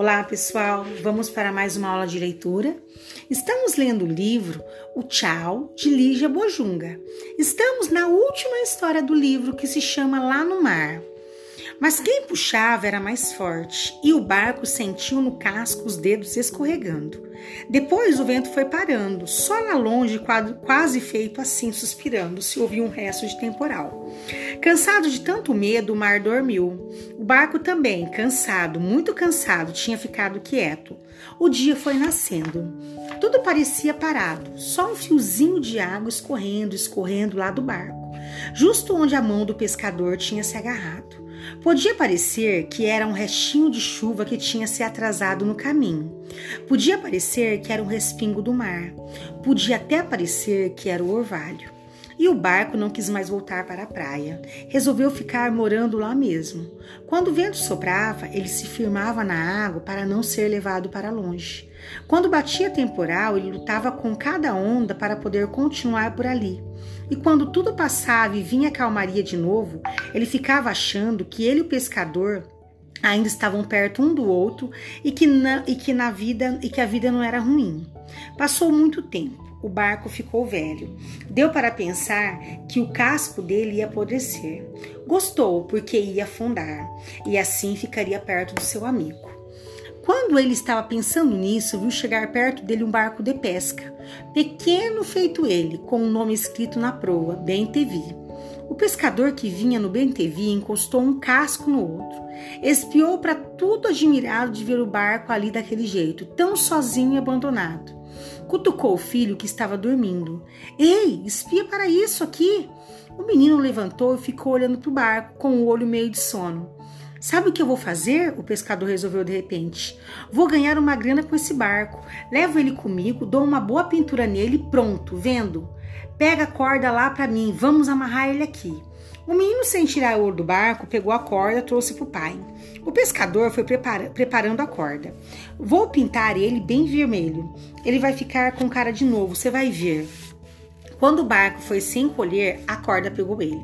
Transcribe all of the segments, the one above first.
Olá, pessoal. Vamos para mais uma aula de leitura. Estamos lendo o livro O Tchau de Lígia Bojunga. Estamos na última história do livro que se chama Lá no Mar. Mas quem puxava era mais forte e o barco sentiu no casco os dedos escorregando. Depois o vento foi parando, só lá longe, quase feito assim, suspirando, se ouvia um resto de temporal. Cansado de tanto medo, o mar dormiu. O barco também, cansado, muito cansado, tinha ficado quieto. O dia foi nascendo. Tudo parecia parado, só um fiozinho de água escorrendo, escorrendo lá do barco, justo onde a mão do pescador tinha se agarrado. Podia parecer que era um restinho de chuva que tinha se atrasado no caminho. Podia parecer que era um respingo do mar. Podia até parecer que era o orvalho. E o barco não quis mais voltar para a praia. Resolveu ficar morando lá mesmo. Quando o vento soprava, ele se firmava na água para não ser levado para longe. Quando batia temporal, ele lutava com cada onda para poder continuar por ali. E quando tudo passava e vinha a calmaria de novo, ele ficava achando que ele e o pescador ainda estavam perto um do outro e que, na, e que na vida e que a vida não era ruim. Passou muito tempo. O barco ficou velho. Deu para pensar que o casco dele ia apodrecer. Gostou porque ia afundar e assim ficaria perto do seu amigo. Quando ele estava pensando nisso, viu chegar perto dele um barco de pesca, pequeno feito ele, com um nome escrito na proa, Bentevi. O pescador que vinha no Bentevi encostou um casco no outro. Espiou para tudo admirado de ver o barco ali daquele jeito, tão sozinho e abandonado. Cutucou o filho que estava dormindo. Ei, espia para isso aqui! O menino levantou e ficou olhando para o barco, com o olho meio de sono. Sabe o que eu vou fazer? O pescador resolveu de repente. Vou ganhar uma grana com esse barco. Levo ele comigo, dou uma boa pintura nele e pronto, vendo. Pega a corda lá para mim, vamos amarrar ele aqui. O menino, sem tirar o ouro do barco, pegou a corda, trouxe para o pai. O pescador foi prepara preparando a corda. Vou pintar ele bem vermelho. Ele vai ficar com cara de novo, você vai ver. Quando o barco foi se encolher, a corda pegou ele.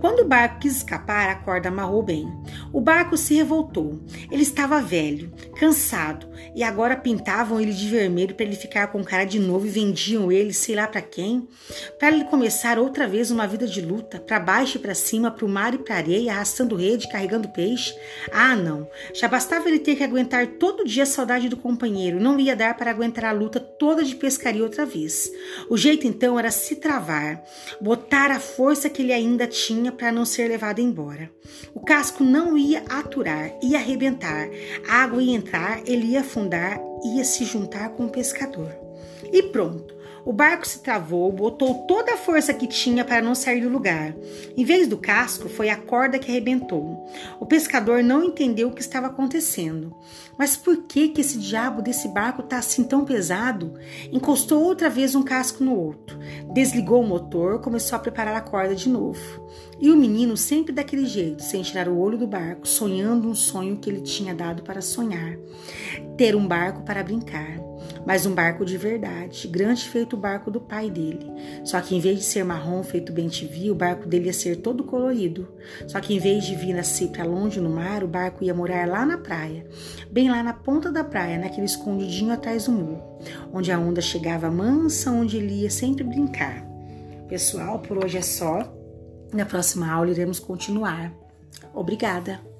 Quando o barco quis escapar, a corda amarrou bem. O barco se revoltou. Ele estava velho, cansado, e agora pintavam ele de vermelho para ele ficar com cara de novo e vendiam ele, sei lá para quem, para ele começar outra vez uma vida de luta, para baixo e para cima, para o mar e para areia, arrastando rede, carregando peixe. Ah, não. Já bastava ele ter que aguentar todo dia a saudade do companheiro, não ia dar para aguentar a luta toda de pescaria outra vez. O jeito então era se se travar, botar a força que ele ainda tinha para não ser levado embora. O casco não ia aturar, ia arrebentar, a água ia entrar, ele ia afundar, ia se juntar com o pescador. E pronto. O barco se travou, botou toda a força que tinha para não sair do lugar. Em vez do casco, foi a corda que arrebentou. O pescador não entendeu o que estava acontecendo. Mas por que que esse diabo desse barco está assim tão pesado? Encostou outra vez um casco no outro. Desligou o motor, começou a preparar a corda de novo. E o menino sempre daquele jeito, sem tirar o olho do barco, sonhando um sonho que ele tinha dado para sonhar. Ter um barco para brincar mas um barco de verdade, grande feito o barco do pai dele. Só que em vez de ser marrom feito bem te vi, o barco dele ia ser todo colorido. Só que em vez de vir nascer para longe no mar, o barco ia morar lá na praia, bem lá na ponta da praia, naquele escondidinho atrás do muro, onde a onda chegava mansa, onde ele ia sempre brincar. Pessoal, por hoje é só. Na próxima aula iremos continuar. Obrigada!